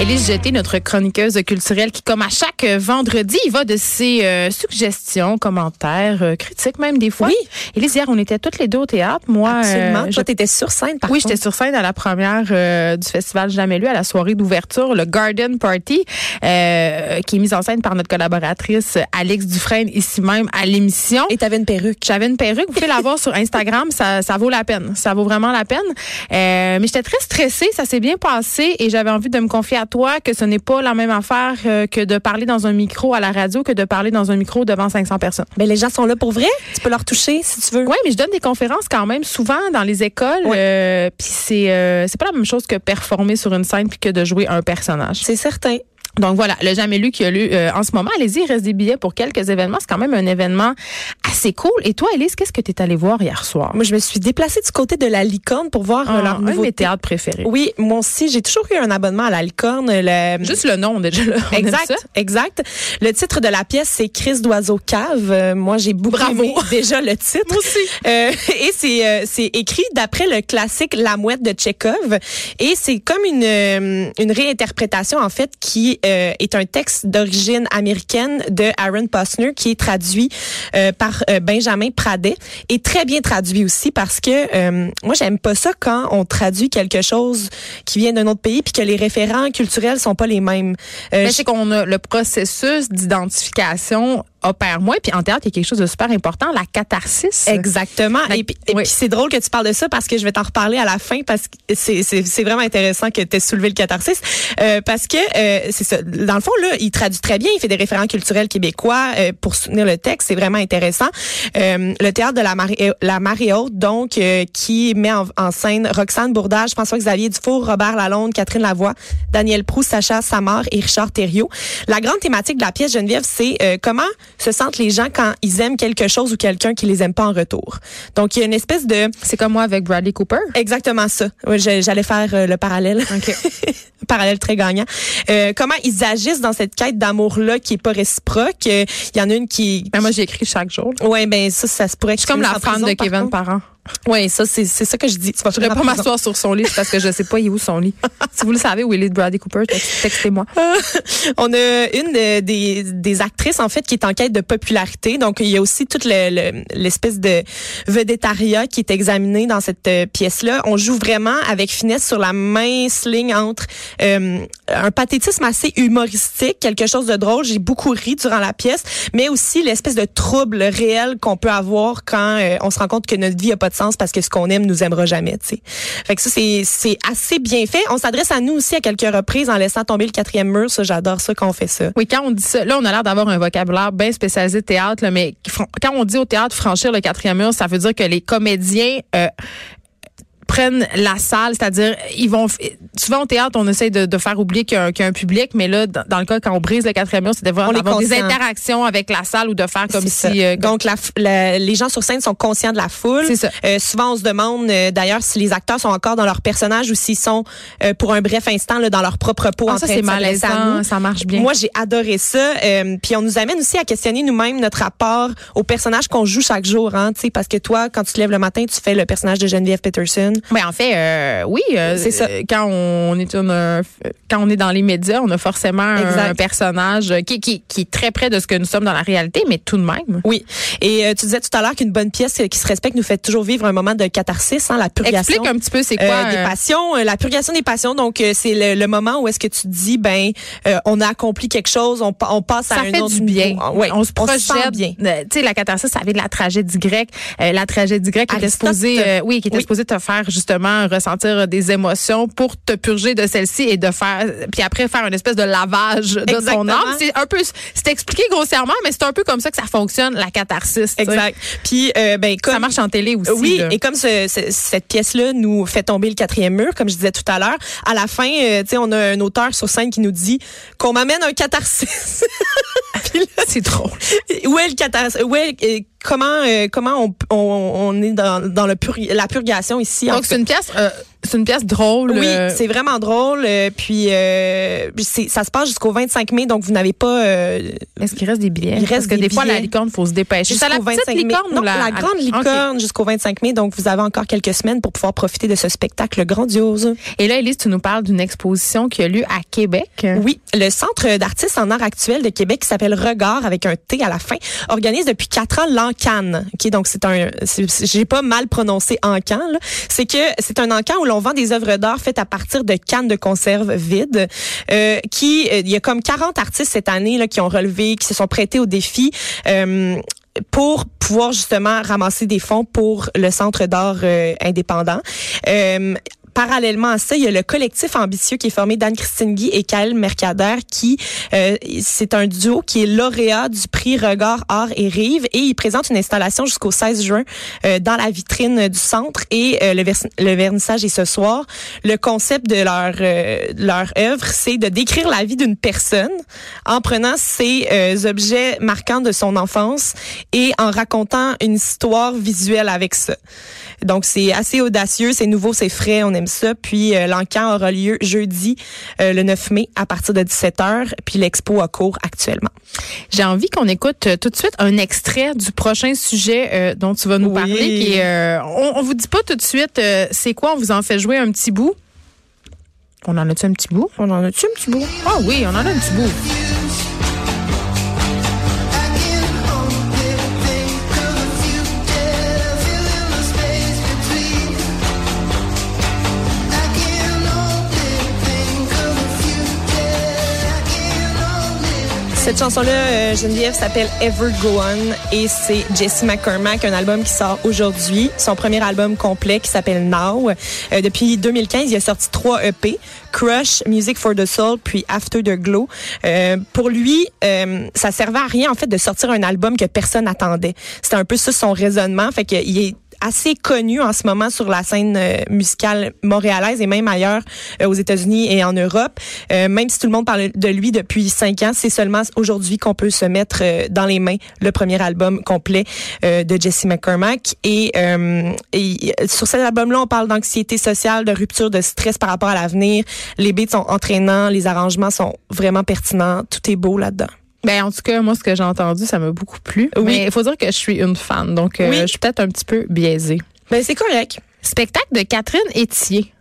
Élise Jeté, notre chroniqueuse culturelle, qui, comme à chaque vendredi, va de ses euh, suggestions, commentaires, euh, critiques même des fois. Oui. Élise, hier, on était toutes les deux au théâtre. Moi, Absolument. euh, Toi, t'étais sur scène, par oui, j'étais sur scène à la première euh, du festival Jamais lu, à la soirée d'ouverture, le Garden Party, euh, qui est mise en scène par notre collaboratrice Alex Dufresne, ici même à l'émission. Et t'avais une perruque. J'avais une perruque. Vous pouvez la voir sur Instagram. Ça, ça vaut la peine. Ça vaut vraiment la peine. Euh, mais j'étais très stressée. Ça s'est bien passé et j'avais envie de me confier à toi que ce n'est pas la même affaire euh, que de parler dans un micro à la radio que de parler dans un micro devant 500 personnes. Ben, les gens sont là pour vrai. Tu peux leur toucher si tu veux. Oui, mais je donne des conférences quand même souvent dans les écoles. Euh, puis c'est euh, c'est pas la même chose que performer sur une scène puis que de jouer un personnage. C'est certain. Donc voilà, le jamais lu qui a lu euh, en ce moment. Allez-y, il reste des billets pour quelques événements. C'est quand même un événement assez cool. Et toi, Elise, qu'est-ce que tu es allée voir hier soir? Moi, je me suis déplacée du côté de la licorne pour voir euh, Ah, leur un de nouveau mes théâtres préférés. Oui, moi aussi, j'ai toujours eu un abonnement à la licorne. Le... Juste le nom, déjà. Là, on aime Exact, ça. exact. Le titre de la pièce, c'est Crise d'oiseau cave. Euh, moi, j'ai beaucoup Bravo. aimé déjà le titre. Moi aussi. Euh, et c'est euh, c'est écrit d'après le classique La Mouette de Tchekhov. Et c'est comme une une réinterprétation en fait qui euh, est un texte d'origine américaine de Aaron Posner qui est traduit euh, par euh, Benjamin Pradet et très bien traduit aussi parce que moi j'aime pas ça quand on traduit quelque chose qui vient d'un autre pays puis que les référents culturels sont pas les mêmes. Mais c'est qu'on a le processus d'identification opère moins. Puis en théâtre, il y a quelque chose de super important, la catharsis. Exactement. Et puis, et oui. puis c'est drôle que tu parles de ça parce que je vais t'en reparler à la fin parce que c'est vraiment intéressant que tu aies soulevé le catharsis euh, parce que euh, c'est ça. Dans le fond là, il traduit très bien, il fait des référents culturels québécois euh, pour soutenir le texte, c'est vraiment intéressant. Euh, le théâtre de la marée la marée haute donc euh, qui met en, en scène Roxane Bourdage, François-Xavier Dufour, Robert Lalonde, Catherine Lavoie, Daniel Proust, Sacha Samar et Richard Thériault. La grande thématique de la pièce Geneviève, c'est euh, comment se sentent les gens quand ils aiment quelque chose ou quelqu'un qui les aime pas en retour. Donc il y a une espèce de C'est comme moi avec Bradley Cooper? exactement ça. J'allais faire euh, le parallèle. OK. parallèle très gagnant. Euh, comment ils agissent dans cette quête d'amour là qui est pas réciproque? Euh, Il y en a une qui Ben, moi, j'écris chaque jour. Ouais, ben ça ça se pourrait Je suis comme la fan de Kevin. Parent. Ouais, ça c'est c'est ça que je dis. Je ne pas m'asseoir sur son lit parce que je sais pas il est où son lit. si vous le savez où il est de Bradley Cooper, tex- textez-moi. On a une de- des, des actrices en fait qui est en quête de popularité. Donc il y a aussi toute le- le- l'espèce de vedettariat qui est examiné dans cette euh, pièce-là. On joue vraiment avec finesse sur la mince ligne entre euh, un pathétisme assez humoristique, quelque chose de drôle. J'ai beaucoup ri durant la pièce, mais aussi l'espèce de trouble réel qu'on peut avoir quand euh, on se rend compte que notre vie a pas de sens parce que ce qu'on aime nous aimera jamais. Tu sais. Fait que ça c'est assez bien fait. On s'adresse à nous aussi à quelques reprises en laissant tomber le quatrième mur. Ça j'adore ça quand on fait ça. Oui, quand on dit ça, là, on a l'air d'avoir un vocabulaire bien spécialisé de théâtre, là, mais quand on dit au théâtre franchir le quatrième mur, ça veut dire que les comédiens euh, prennent la salle, c'est-à-dire ils vont souvent au théâtre on essaie de, de faire oublier qu'il y, a un- qu'il y a un public, mais là dans, dans le cas quand on brise le quatrième mur, c'est d'avoir des interactions avec la salle ou de faire comme si euh, Donc, la, la- les gens sur scène sont conscients de la foule. Ça. Euh, souvent, on se demande euh, d'ailleurs si les acteurs sont encore dans leur personnage ou s'ils sont euh, pour un bref instant là, dans leur propre peau ah, en ça c'est malaisant, ça marche bien. Moi, j'ai adoré ça. Euh, puis on nous amène aussi à questionner nous-mêmes notre rapport au personnage qu'on joue chaque jour. Hein, tu sais, parce que toi, quand tu te lèves le matin, tu fais le personnage de Geneviève Peterson. Mais en fait, euh, oui, euh, C'est ça. euh, Quand on est une, euh, quand on est dans les médias, on a forcément un, personnage qui, qui, qui est très près de ce que nous sommes dans la réalité, mais tout de même. Oui. Et euh, tu disais tout à l'heure qu'une bonne pièce qui se respecte nous fait toujours vivre un moment de catharsis, hein, la purgation. Explique un petit peu c'est quoi. des passions, la purgation des passions. Donc c'est le, le moment où est-ce que tu te dis ben on a accompli quelque chose, on, on passe à un fait autre du bien. niveau. Ah, ouais, on se sent projette. bien. Tu sais, la catharsis, ça vient de la tragédie grecque. La tragédie grecque qui était supposée, oui, qui était Oui. supposée te faire justement ressentir des émotions pour te purger de celles-ci et de faire, puis après faire une espèce de lavage de ton âme. C'est un peu, c'est expliqué grossièrement, mais c'est un peu comme ça que ça fonctionne, la catharsis. Exact. Puis euh, ben comme Ça marche en télé aussi. Oui, là. et comme ce- ce- cette pièce-là nous fait tomber le quatrième mur, comme je disais tout à l'heure, à la fin, euh, tu sais, on a un auteur sur scène qui nous dit qu'on m'amène un catharsis. Là, c'est drôle. où est le catharsis? Où est, euh, comment euh, comment on, on, on est dans, dans le pur- la purgation ici? en Donc, c'est une pièce euh, c'est une pièce drôle. Oui, euh, c'est vraiment drôle. euh, puis euh, ça se passe jusqu'au 25 mai, donc vous n'avez pas Est-ce qu'il reste des billets? Il reste Parce que des des, fois, la licorne, faut se dépêcher. Jusqu'au petite 25 mai. licorne Non, la, la grande Ok. licorne jusqu'au 25 mai, donc vous avez encore quelques semaines pour pouvoir profiter de ce spectacle grandiose. Et là, Elise, tu nous parles d'une exposition qui a lieu à Québec. Oui, le Centre d'artistes en art actuel de Québec qui s'appelle Regard avec un T à la fin organise depuis quatre ans l'Encan. Ok, donc c'est un, j'ai pas mal prononcé Encan. C'est que c'est un Encan où l'on vend des œuvres d'art faites à partir de cannes de conserve vides. Euh, qui, euh, il y a comme 40 artistes cette année là qui ont relevé, qui se sont prêtés au défi. euh, pour pouvoir justement ramasser des fonds pour le centre d'art euh, indépendant. Euh, Parallèlement à ça, il y a le collectif ambitieux qui est formé d'Anne-Christine Guy et Kael Mercader qui, euh, c'est un duo qui est lauréat du prix Regard Art et Rive et ils présentent une installation jusqu'au 16 juin euh, dans la vitrine du centre et euh, le, le vernissage est ce soir. Le concept de leur, euh, leur œuvre, c'est de décrire la vie d'une personne en prenant ces euh, objets marquants de son enfance et en racontant une histoire visuelle avec ça. Donc c'est assez audacieux, c'est nouveau, c'est frais, on aime ça. Puis euh, l'encan aura lieu jeudi euh, le 9 mai à partir de 17h, puis l'expo a cours actuellement. J'ai envie qu'on écoute euh, tout de suite un extrait du prochain sujet euh, dont tu vas nous Oui. parler. On, on vous dit pas tout de suite c'est quoi, on vous en fait jouer un petit bout? On en a-tu un petit bout? On en a-tu un petit bout? Ah oui, on en a un petit bout. Cette chanson-là, euh, Geneviève, s'appelle Ever Go On et c'est Jesse McCormack, un album qui sort aujourd'hui. Son premier album complet qui s'appelle Now. Euh, depuis 2015, il a sorti trois EP. Crush, Music for the Soul, puis After the Glow. Euh, pour lui, euh, ça servait à rien en fait de sortir un album que personne attendait. C'était un peu ça son raisonnement. Fait qu'il est assez connu en ce moment sur la scène euh, musicale montréalaise et même ailleurs euh, aux États-Unis et en Europe. Euh, même si tout le monde parle de lui depuis cinq ans, c'est seulement aujourd'hui qu'on peut se mettre dans les mains le premier album complet de Jesse McCormack. Et, et sur cet album-là, on parle d'anxiété sociale, de rupture de stress par rapport à l'avenir. Les beats sont entraînants, les arrangements sont vraiment pertinents. Tout est beau là-dedans. Ben, en tout cas, moi, ce que j'ai entendu, ça m'a beaucoup plu. Oui. Mais il faut dire que je suis une fan, donc euh, je suis peut-être un petit peu biaisée. Ben, c'est correct. Spectacle de Catherine Etier.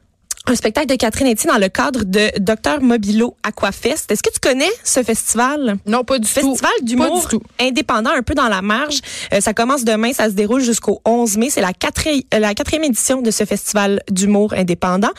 Un spectacle de Catherine Etier dans le cadre de Docteur Mobilo Aquafest. Est-ce que tu connais ce festival? Non, pas du tout. Festival d'humour indépendant, un peu dans la marge. Euh, ça commence demain, ça se déroule jusqu'au 11 mai. C'est la quatrième, euh, la quatrième édition de ce festival d'humour indépendant.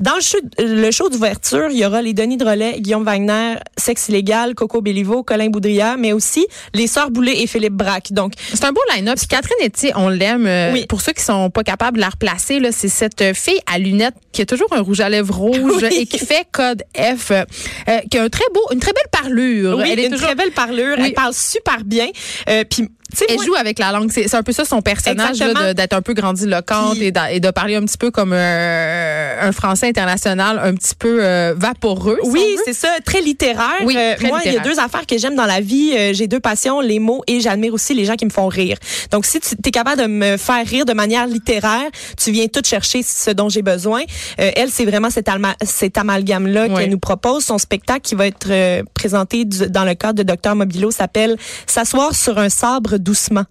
Dans le show, le show d'ouverture, il y aura les Denis Drolet, Guillaume Wagner, Sexe illégal, Coco Béliveau, Colin Boudria, mais aussi les Sœurs Boulay et Philippe Braque. Donc, C'est un beau line-up. Catherine Etier, on l'aime. Euh, Oui. Pour ceux qui sont pas capables de la replacer, c'est cette fille à lunettes qui a toujours un rouge à lèvres rouge Oui. et qui fait code F, euh, euh, qui a un très beau, une très belle parlure. oui, Elle est une toujours très belle parlure. Oui. Elle parle super bien. Euh, puis, tu sais, Elle moi- joue avec la langue. C'est un peu ça son personnage, de- d'être un peu grandiloquente Puis- et, d'a- et de parler un petit peu comme euh, un français international, un petit peu euh, vaporeux. si Oui, c'est ça, très littéraire. Oui, Euh, très moi, il y a deux affaires que j'aime dans la vie. Euh, J'ai deux passions, les mots et j'admire aussi les gens qui me font rire. Donc, si tu es capable de me faire rire de manière littéraire, tu viens tout chercher ce dont j'ai besoin. Euh, elle, c'est vraiment cet, cet amalgame-là Oui. qu'elle nous propose. Son spectacle qui va être euh, présenté du- dans le cadre de Docteur Mobilo s'appelle S'asseoir sur un sabre doucement.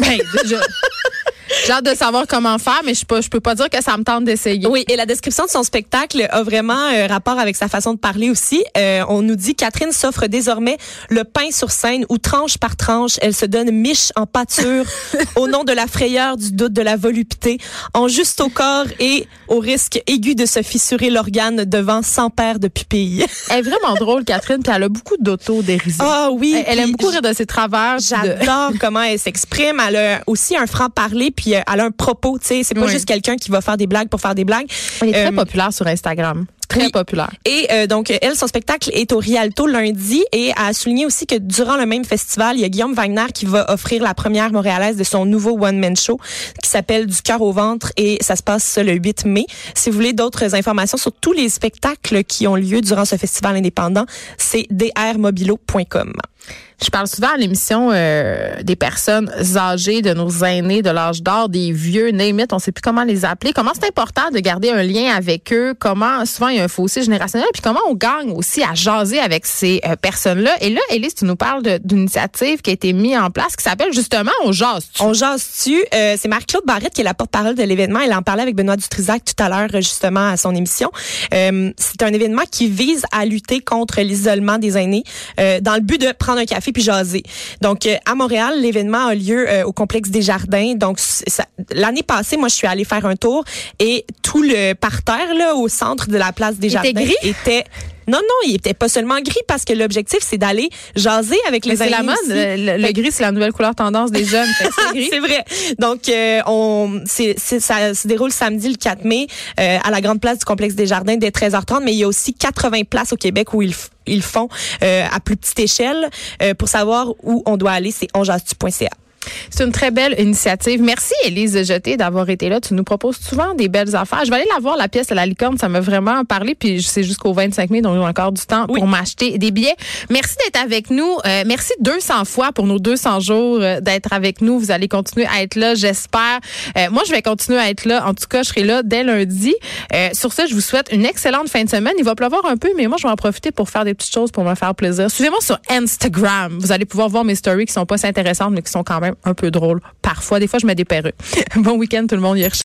Ben, déjà. J'ai hâte de savoir comment faire, mais je peux, je peux pas dire que ça me tente d'essayer. Oui, et la description de son spectacle a vraiment euh, rapport avec sa façon de parler aussi. Euh, on nous dit Catherine s'offre désormais le pain sur scène où tranche par tranche, elle se donne miche en pâture au nom de la frayeur, du doute, de la volupté, en juste au corps et au risque aigu de se fissurer l'organe devant 100 paires de pupilles. Elle est vraiment drôle, Catherine, puis elle a beaucoup d'auto-dérision. Ah oui, elle, elle aime beaucoup rire de ses travers. de- J'adore comment elle s'exprime. Elle a aussi un franc-parler, puis euh, elle a un propos. Tu sais, c'est pas Oui. juste quelqu'un qui va faire des blagues pour faire des blagues. Elle est très Euh, populaire sur Instagram. Très Oui. populaire. Et euh, donc, elle, son spectacle est au Rialto lundi et a souligné aussi que durant le même festival, il y a Guillaume Wagner qui va offrir la première montréalaise de son nouveau one-man show qui s'appelle Du cœur au ventre et ça se passe le 8 mai. Si vous voulez d'autres informations sur tous les spectacles qui ont lieu durant ce festival indépendant, c'est drmobilo.com. Je parle souvent à l'émission euh, des personnes âgées, de nos aînés, de l'âge d'or, des vieux, it, on sait plus comment les appeler. Comment c'est important de garder un lien avec eux? Comment souvent il y a un fossé générationnel? Puis comment on gagne aussi à jaser avec ces euh, personnes-là? Et là, Élise, tu nous parles d'une initiative qui a été mise en place qui s'appelle justement On jase. On jase-tu? Euh, c'est Marc-Claude Barrette qui est la porte-parole de l'événement. Elle en parlait avec Benoît Dutrisac tout à l'heure, euh, justement, à son émission. Euh, c'est un événement qui vise à lutter contre l'isolement des aînés euh, dans le but de prendre un café puis jaser. Donc, à Montréal, l'événement a lieu au complexe des Jardins. Donc, l'année passée, moi, je suis allée faire un tour et tout le parterre, là, au centre de la place des Il était Jardins gris? était... Non, non, il était pas seulement gris parce que l'objectif, c'est d'aller jaser avec les c'est aînés la mode. Le, gris, c'est la nouvelle couleur tendance des jeunes. C'est. C'est vrai. Donc, euh, on, c'est, c'est- ça se déroule samedi le 4 mai euh, à la grande place du complexe des Jardins dès 13h30, mais il y a aussi 80 places au Québec où ils, ils font euh, à plus petite échelle. Pour savoir où on doit aller, c'est onjastu.ca. C'est une très belle initiative. Merci, Élise Jeté, d'avoir été là. Tu nous proposes souvent des belles affaires. Je vais aller la voir, la pièce à la licorne. Ça m'a vraiment parlé. Puis c'est jusqu'au 25 mai, donc j'ai encore du temps Oui. pour m'acheter des billets. Merci d'être avec nous. Euh, merci 200 fois pour nos 200 jours euh, d'être avec nous. Vous allez continuer à être là, j'espère. Euh, moi, je vais continuer à être là. En tout cas, je serai là dès lundi. Euh, sur ce, je vous souhaite une excellente fin de semaine. Il va pleuvoir un peu, mais moi, je vais en profiter pour faire des petites choses pour me faire plaisir. Suivez-moi sur Instagram. Vous allez pouvoir voir mes stories qui sont pas si intéressantes, mais qui sont quand même un peu drôles. Parfois, des fois, je mets des bon week-end, tout le monde. Hier.